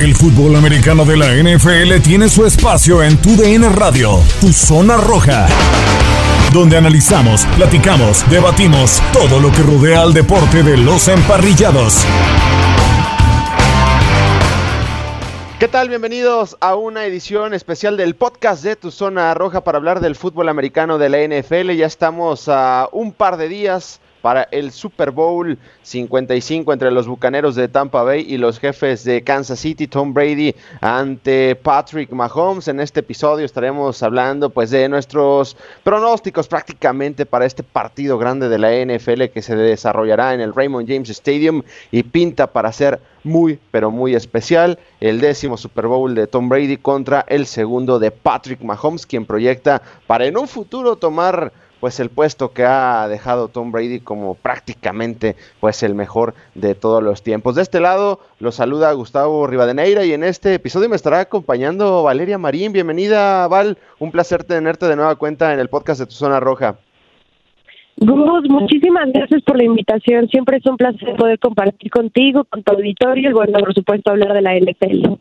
El fútbol americano de la NFL tiene su espacio en Tu DN Radio, Tu Zona Roja, donde analizamos, platicamos, debatimos todo lo que rodea al deporte de los emparrillados. ¿Qué tal? Bienvenidos a una edición especial del podcast de Tu Zona Roja para hablar del fútbol americano de la NFL. Ya estamos a un par de días para el Super Bowl 55 entre los Bucaneros de Tampa Bay y los jefes de Kansas City, Tom Brady ante Patrick Mahomes. En este episodio estaremos hablando pues de nuestros pronósticos prácticamente para este partido grande de la NFL que se desarrollará en el Raymond James Stadium y pinta para ser muy pero muy especial, el décimo Super Bowl de Tom Brady contra el segundo de Patrick Mahomes, quien proyecta para en un futuro tomar pues el puesto que ha dejado Tom Brady como prácticamente pues el mejor de todos los tiempos. De este lado lo saluda Gustavo Rivadeneira y en este episodio me estará acompañando Valeria Marín. Bienvenida Val, un placer tenerte de nueva cuenta en el podcast de Tu Zona Roja. Gus, muchísimas gracias por la invitación. Siempre es un placer poder compartir contigo, con tu auditorio y bueno, por supuesto hablar de la NFL.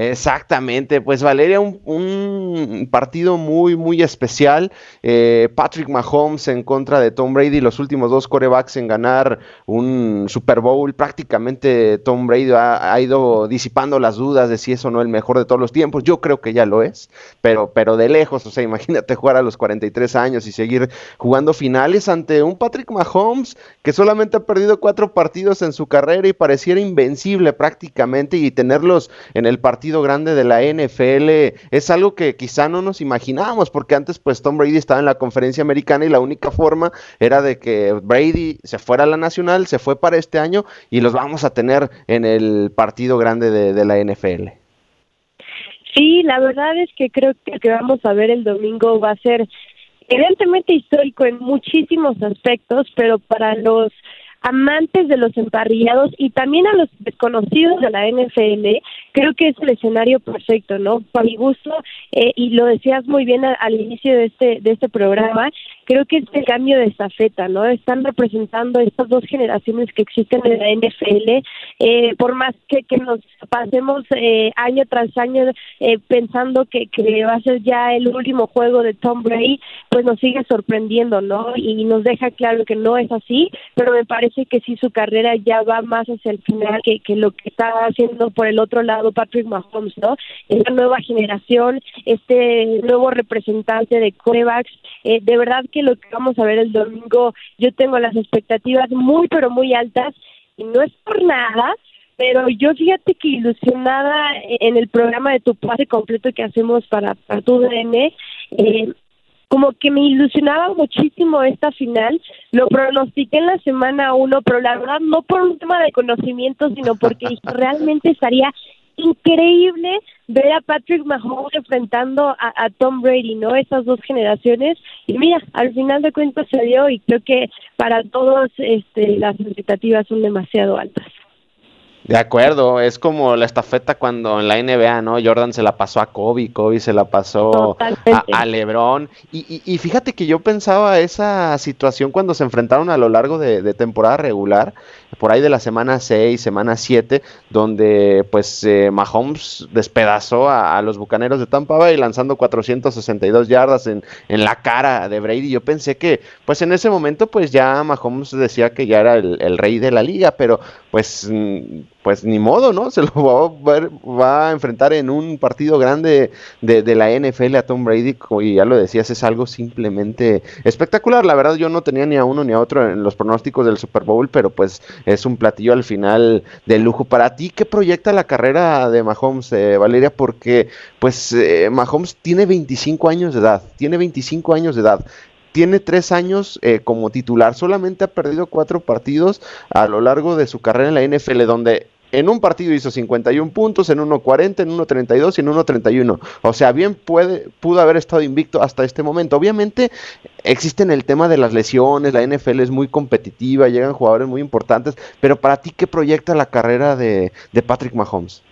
Exactamente, pues Valeria, un, partido muy, muy especial. Eh, Patrick Mahomes en contra de Tom Brady, los últimos dos corebacks en ganar un Super Bowl. Prácticamente Tom Brady ha, ido disipando las dudas de si es o no el mejor de todos los tiempos. Yo creo que ya lo es, pero, pero de lejos, o sea, imagínate jugar a los 43 años y seguir jugando finales ante un Patrick Mahomes que solamente ha perdido cuatro partidos en su carrera y pareciera invencible prácticamente y tenerlos en el partido grande de la NFL es algo que quizá no nos imaginábamos, porque antes pues Tom Brady estaba en la conferencia americana y la única forma era de que Brady se fuera a la nacional, se fue para este año y los vamos a tener en el partido grande de, de la NFL. Sí, la verdad es que creo que lo que vamos a ver el domingo va a ser evidentemente histórico en muchísimos aspectos, pero para los amantes de los emparrillados y también a los desconocidos de la NFL, creo que es el escenario perfecto, ¿no? Para mi gusto, eh, y lo decías muy bien al, inicio de este, de este programa, creo que es el cambio de estafeta, ¿no? Están representando estas dos generaciones que existen en la NFL, eh, por más que, que nos pasemos eh, año tras año eh, pensando que, que va a ser ya el último juego de Tom Brady, pues nos sigue sorprendiendo, ¿no? Y nos deja claro que no es así, pero me parece que sí su carrera ya va más hacia el final que, que lo que está haciendo por el otro lado Patrick Mahomes, ¿no? Esta nueva generación, este nuevo representante de corebacks, eh, de verdad que lo que vamos a ver el domingo, yo tengo las expectativas muy, pero muy altas y no es por nada, pero yo fíjate que ilusionada en el programa de tu pase completo que hacemos para, para tu DN, eh, como que me ilusionaba muchísimo esta final, lo pronostiqué en la semana uno, pero la verdad no por un tema de conocimiento, sino porque realmente estaría increíble ver a Patrick Mahomes enfrentando a, Tom Brady, ¿no? Esas dos generaciones. Y mira, al final de cuentas se dio y creo que para todos este, las expectativas son demasiado altas. De acuerdo, es como la estafeta cuando en la NBA, ¿no? Jordan se la pasó a Kobe, Kobe se la pasó a, LeBron. Y, y, fíjate que yo pensaba esa situación cuando se enfrentaron a lo largo de, temporada regular, por ahí de la semana 6, semana 7, donde pues eh, Mahomes despedazó a, los Bucaneros de Tampa Bay lanzando 462 yardas en, en, la cara de Brady. Yo pensé que pues en ese momento pues ya Mahomes decía que ya era el, el rey de la liga, pero pues mm, pues ni modo, ¿no? Se lo va a, va a enfrentar en un partido grande de, la NFL a Tom Brady, y ya lo decías, es algo simplemente espectacular. La verdad, yo no tenía ni a uno ni a otro en los pronósticos del Super Bowl, pero pues es un platillo al final de lujo. Para ti, ¿qué proyecta la carrera de Mahomes, eh, Valeria? Porque pues eh, Mahomes tiene 25 años de edad, tiene 25 años de edad tiene tres años eh, como titular, solamente ha perdido cuatro partidos a lo largo de su carrera en la NFL, donde en un partido hizo 51 puntos, en 1.40, en 1.32 y en 1.31. O sea, bien puede, pudo haber estado invicto hasta este momento. Obviamente existen el tema de las lesiones, la NFL es muy competitiva, llegan jugadores muy importantes, pero para ti, ¿qué proyecta la carrera de, Patrick Mahomes?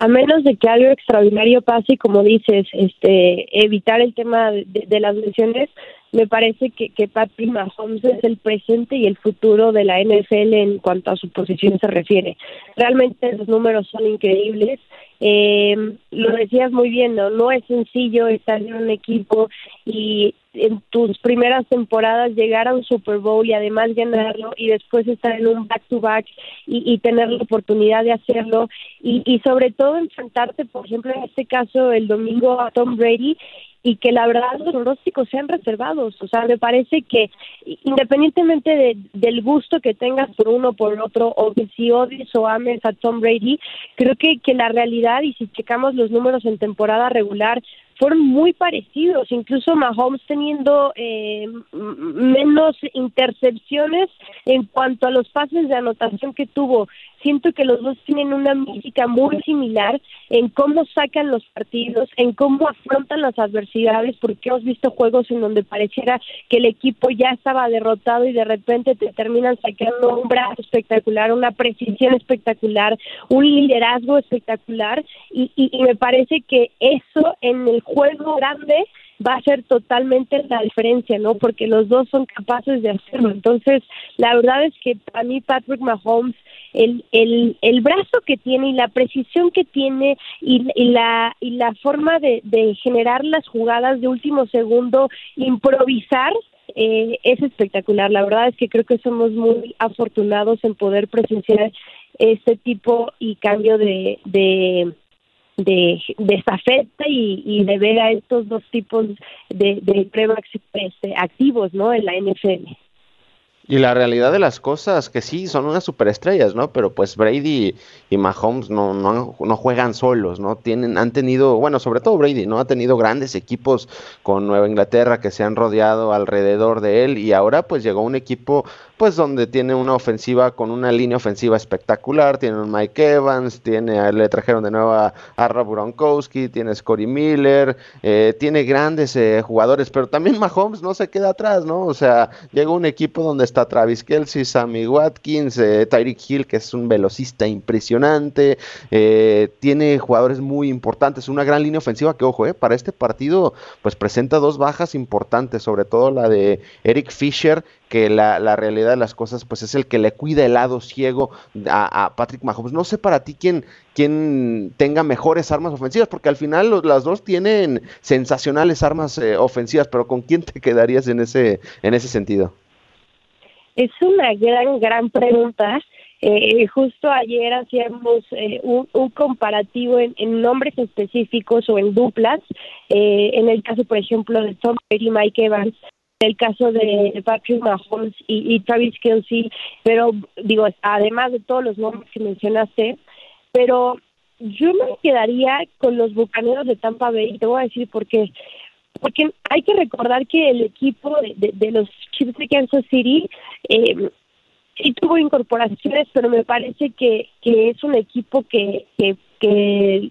a menos de que algo extraordinario pase, como dices, este, evitar el tema de, las lesiones, me parece que, que Patrick Mahomes es el presente y el futuro de la NFL en cuanto a su posición se refiere. Realmente los números son increíbles. Eh, lo decías muy bien, ¿no? No es sencillo estar en un equipo y en tus primeras temporadas llegar a un Super Bowl y además ganarlo y después estar en un back-to-back y, y, tener la oportunidad de hacerlo y, y sobre todo enfrentarte, por ejemplo, en este caso el domingo a Tom Brady y que la verdad los pronósticos sean reservados. O sea, me parece que independientemente de, del gusto que tengas por uno o por otro, o que si odies o ames a Tom Brady, creo que, que la realidad, y si checamos los números en temporada regular, fueron muy parecidos, incluso Mahomes teniendo eh, menos intercepciones en cuanto a los pases de anotación que tuvo. Siento que los dos tienen una música muy similar en cómo sacan los partidos, en cómo afrontan las adversidades, porque hemos visto juegos en donde pareciera que el equipo ya estaba derrotado y de repente te terminan sacando un brazo espectacular, una precisión espectacular, un liderazgo espectacular y, y, y me parece que eso en el juego grande va a ser totalmente la diferencia, ¿no? Porque los dos son capaces de hacerlo. Entonces, la verdad es que a mí Patrick Mahomes, el, el, el brazo que tiene y la precisión que tiene y, la, y la forma de, de generar las jugadas de último segundo, improvisar, eh, es espectacular. La verdad es que creo que somos muy afortunados en poder presenciar este tipo y cambio de, de de, de y, y, de ver a estos dos tipos de, de pruebas este, activos ¿no? en la NFL. Y la realidad de las cosas, que sí, son unas superestrellas, ¿no? Pero pues Brady y Mahomes no, no, no, juegan solos, ¿no? Tienen, han tenido, bueno, sobre todo Brady, ¿no? Ha tenido grandes equipos con Nueva Inglaterra que se han rodeado alrededor de él y ahora pues llegó un equipo pues donde tiene una ofensiva con una línea ofensiva espectacular, tiene un Mike Evans, tiene, le trajeron de nuevo a, Rob Gronkowski, tiene Scotty Miller, eh, tiene grandes eh, jugadores, pero también Mahomes no se queda atrás, ¿no? O sea, llega un equipo donde está Travis Kelsey, Sammy Watkins, eh, Tyreek Hill, que es un velocista impresionante, tiene jugadores muy importantes, una gran línea ofensiva que, ojo, para este partido, pues presenta dos bajas importantes, sobre todo la de Eric Fisher, que la, realidad de las cosas pues es el que le cuida el lado ciego a, Patrick Mahomes. No sé para ti quién, tenga mejores armas ofensivas, porque al final las dos tienen sensacionales armas eh, ofensivas, pero ¿con quién te quedarías en ese, en ese sentido? Es una gran, gran pregunta. Eh, justo ayer hacíamos eh, un, comparativo en, en, nombres específicos o en duplas. en el caso, por ejemplo, de Tom Brady y Mike Evans, el caso de Patrick Mahomes y, Travis Kelsey, pero digo, además de todos los nombres que mencionaste, pero yo me quedaría con los Bucaneros de Tampa Bay y te voy a decir por qué. Porque hay que recordar que el equipo de, de, los Chiefs de Kansas City eh, sí tuvo incorporaciones, pero me parece que, que es un equipo que, que, que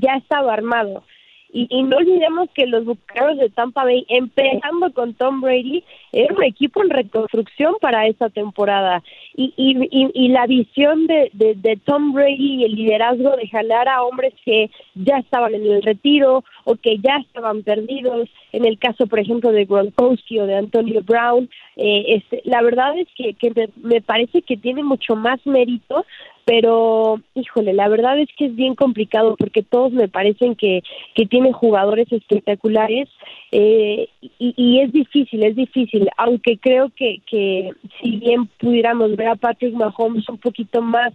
ya estaba armado. Y, no olvidemos que los Bucaneros de Tampa Bay, empezando con Tom Brady, era un equipo en reconstrucción para esta temporada. Y, y, y, la visión de, de, Tom Brady y el liderazgo de jalar a hombres que ya estaban en el retiro o que ya estaban perdidos, en el caso, por ejemplo, de Gronkowski o de Antonio Brown, eh, este, la verdad es que, que me parece que tiene mucho más mérito pero híjole, la verdad es que es bien complicado porque todos me parecen que, que tienen jugadores espectaculares eh, y, es difícil, es difícil, aunque creo que, que si bien pudiéramos ver a Patrick Mahomes un poquito más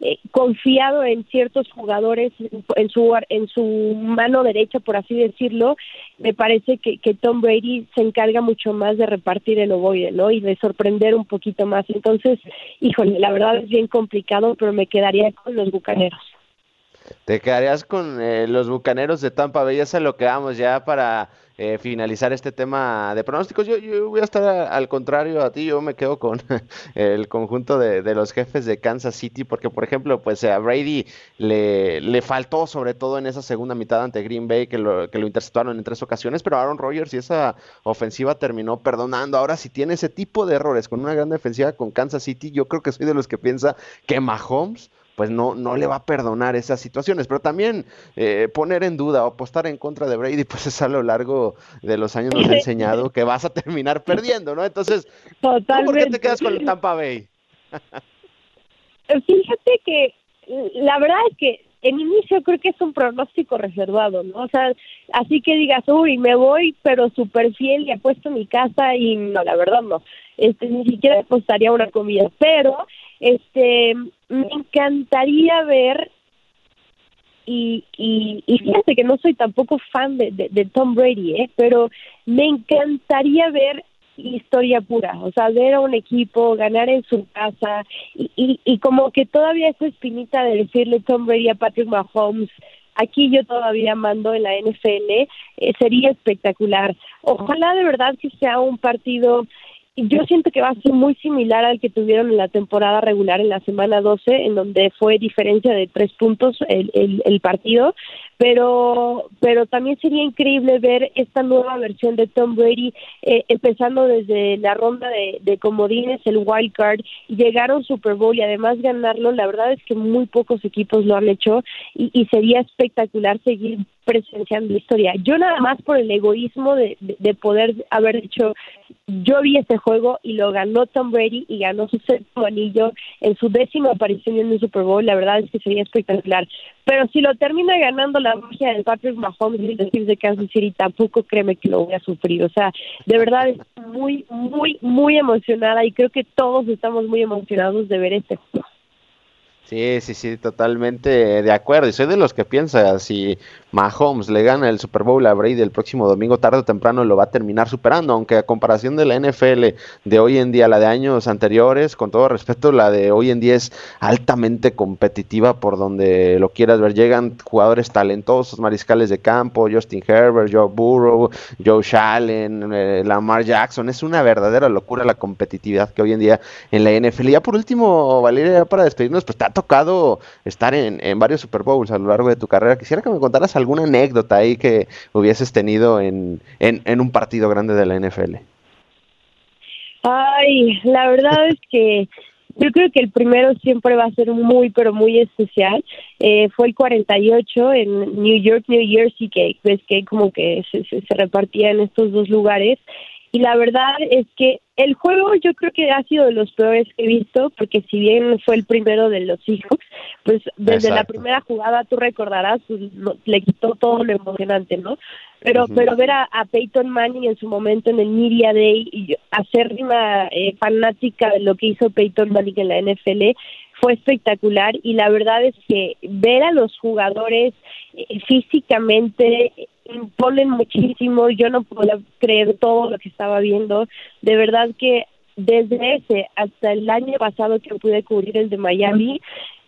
eh, confiado en ciertos jugadores en su en su mano derecha por así decirlo me parece que, que Tom Brady se encarga mucho más de repartir el ovoide no y de sorprender un poquito más. Entonces híjole la verdad es bien complicado pero me quedaría con los bucaneros. Te quedarías con eh, los bucaneros de Tampa Bay, es lo que vamos ya para eh, finalizar este tema de pronósticos. Yo, yo voy a estar al contrario a ti, yo me quedo con el conjunto de, de, los jefes de Kansas City, porque por ejemplo, pues a Brady le, le faltó sobre todo en esa segunda mitad ante Green Bay, que lo, que lo interceptaron en tres ocasiones, pero Aaron Rodgers y esa ofensiva terminó perdonando. Ahora, si tiene ese tipo de errores con una gran defensiva con Kansas City, yo creo que soy de los que piensa que Mahomes pues no, no le va a perdonar esas situaciones. Pero también eh, poner en duda o apostar en contra de Brady, pues es a lo largo de los años nos ha enseñado que vas a terminar perdiendo, ¿no? Entonces, ¿por qué te quedas con el Tampa Bay? Fíjate que la verdad es que en inicio creo que es un pronóstico reservado, ¿no? O sea, así que digas, uy, me voy, pero súper fiel y apuesto mi casa y no, la verdad no. Este, ni siquiera apostaría una comida, pero este, me encantaría ver y, y, fíjate que no soy tampoco fan de, de, Tom Brady, ¿eh? pero me encantaría ver historia pura, o sea, ver a un equipo ganar en su casa y, y, y como que todavía esa espinita de decirle Tom Brady a Patrick Mahomes, aquí yo todavía mando en la NFL, eh, sería espectacular. Ojalá de verdad que sea un partido yo siento que va a ser muy similar al que tuvieron en la temporada regular en la semana 12, en donde fue diferencia de tres puntos el, el, partido, pero pero también sería increíble ver esta nueva versión de Tom Brady eh, empezando desde la ronda de, de comodines el wild card llegar a un Super Bowl y además ganarlo. La verdad es que muy pocos equipos lo han hecho y, y sería espectacular seguir presenciando la historia yo nada más por el egoísmo de, de, de poder haber dicho yo vi ese juego y lo ganó Tom Brady y ganó su sexto anillo en su décima aparición en el Super Bowl. La verdad es que sería espectacular. Pero si lo termina ganando la magia de Patrick Mahomes y decir de Kansas City, tampoco créeme que lo voy a sufrir. O sea, de verdad es muy, muy, muy emocionada y creo que todos estamos muy emocionados de ver este juego. Sí, sí, sí, totalmente de acuerdo. Y soy de los que piensa, si Mahomes le gana el Super Bowl a Brady el próximo domingo, tarde o temprano lo va a terminar superando, aunque a comparación de la NFL de hoy en día, la de años anteriores, con todo respeto, la de hoy en día es altamente competitiva por donde lo quieras ver. Llegan jugadores talentosos, mariscales de campo, Justin Herbert, Joe Burrow, Joe Allen, eh, Lamar Jackson. Es una verdadera locura la competitividad que hoy en día en la NFL. Y ya por último, Valeria, para despedirnos, pues está tocado estar en, en, varios Super Bowls a lo largo de tu carrera. Quisiera que me contaras alguna anécdota ahí que hubieses tenido en, en, en un partido grande de la NFL. Ay, la verdad es que yo creo que el primero siempre va a ser muy, pero muy especial. Eh, fue el 48 en New York, New Jersey, que ves que como que se, se, se repartía en estos dos lugares y la verdad es que el juego yo creo que ha sido de los peores que he visto, porque si bien fue el primero de los Seahawks, pues desde Exacto. la primera jugada tú recordarás, pues, le quitó todo lo emocionante, ¿no? Pero, uh -huh. pero ver a, a, Peyton Manning en su momento en el Media Day y hacer una eh, fanática de lo que hizo Peyton Manning en la NFL fue espectacular y la verdad es que ver a los jugadores eh, físicamente imponen muchísimo, yo no puedo creer todo lo que estaba viendo, de verdad que desde ese hasta el año pasado que pude cubrir el de Miami,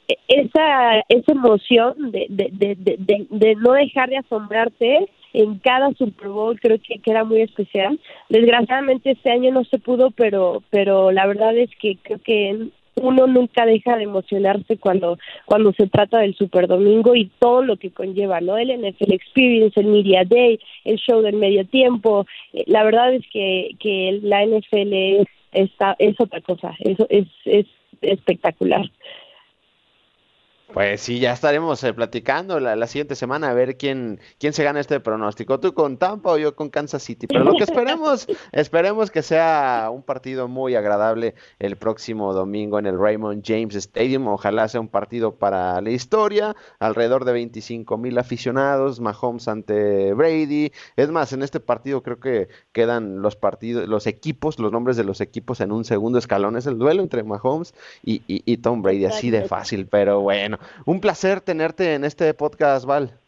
e, esa esa emoción de, de, de, de, de no dejar de asombrarte en cada Super Bowl creo que, que era muy especial. Desgraciadamente este año no se pudo, pero pero la verdad es que creo que uno nunca deja de emocionarse cuando cuando se trata del Super Domingo y todo lo que conlleva, ¿no? El NFL Experience, el Media Day, el show del medio tiempo. La verdad es que que la NFL es está es otra cosa, eso es es espectacular. Pues sí, ya estaremos eh, platicando la, la, siguiente semana a ver quién, quién se gana este pronóstico. Tú con Tampa o yo con Kansas City. Pero lo que esperemos, esperemos que sea un partido muy agradable el próximo domingo en el Raymond James Stadium. Ojalá sea un partido para la historia. Alrededor de 25 mil aficionados, Mahomes ante Brady. Es más, en este partido creo que quedan los partidos, los equipos, los nombres de los equipos en un segundo escalón. Es el duelo entre Mahomes y, y, y Tom Brady, así de fácil, pero bueno un placer tenerte en este podcast, Val.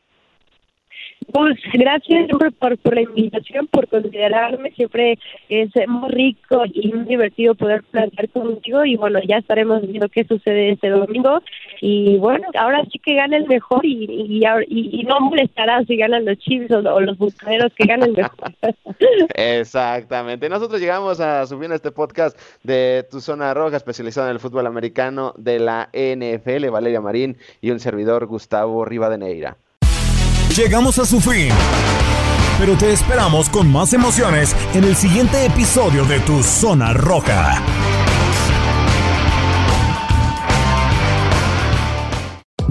Pues gracias siempre por, la invitación, por considerarme. Siempre es muy rico y muy divertido poder plantear contigo. Y bueno, ya estaremos viendo qué sucede este domingo. Y bueno, ahora sí que gane el mejor y, y, no molestará si ganan los Chiefs o, los bucaneros que ganen mejor. Exactamente. Nosotros llegamos a subir este podcast de Tu Zona Roja, especializado en el fútbol americano de la NFL. Valeria Marín y un servidor, Gustavo Rivadeneira. Llegamos a su fin. Pero te esperamos con más emociones en el siguiente episodio de Tu Zona Roja.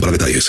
para detalles.